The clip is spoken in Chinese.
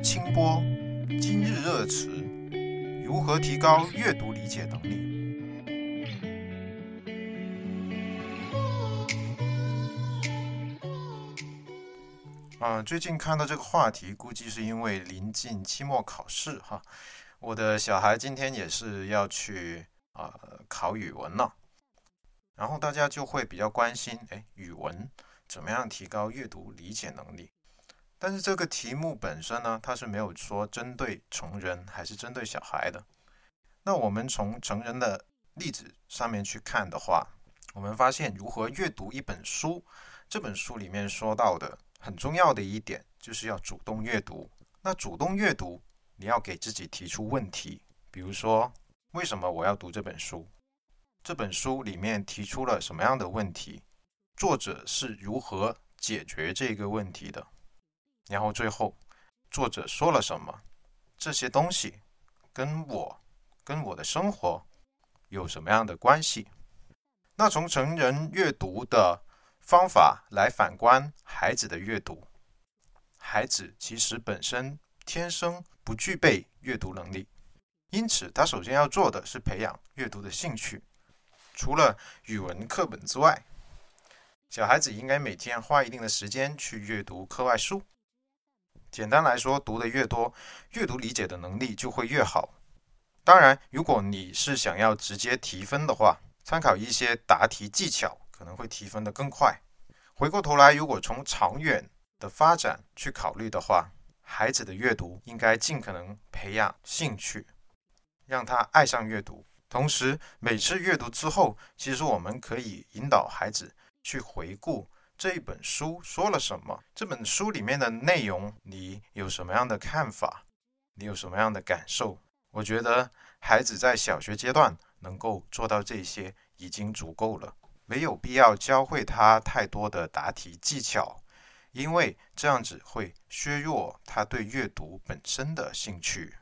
清波，今日热词，如何提高阅读理解能力？啊，最近看到这个话题，估计是因为临近期末考试哈。我的小孩今天也是要去啊考语文了，然后大家就会比较关心，哎，语文怎么样提高阅读理解能力？但是这个题目本身呢，它是没有说针对成人还是针对小孩的。那我们从成人的例子上面去看的话，我们发现如何阅读一本书，这本书里面说到的很重要的一点就是要主动阅读。那主动阅读，你要给自己提出问题，比如说为什么我要读这本书？这本书里面提出了什么样的问题？作者是如何解决这个问题的？然后最后，作者说了什么？这些东西跟我、跟我的生活有什么样的关系？那从成人阅读的方法来反观孩子的阅读，孩子其实本身天生不具备阅读能力，因此他首先要做的是培养阅读的兴趣。除了语文课本之外，小孩子应该每天花一定的时间去阅读课外书。简单来说，读的越多，阅读理解的能力就会越好。当然，如果你是想要直接提分的话，参考一些答题技巧，可能会提分的更快。回过头来，如果从长远的发展去考虑的话，孩子的阅读应该尽可能培养兴趣，让他爱上阅读。同时，每次阅读之后，其实我们可以引导孩子去回顾。这本书说了什么？这本书里面的内容，你有什么样的看法？你有什么样的感受？我觉得孩子在小学阶段能够做到这些已经足够了，没有必要教会他太多的答题技巧，因为这样子会削弱他对阅读本身的兴趣。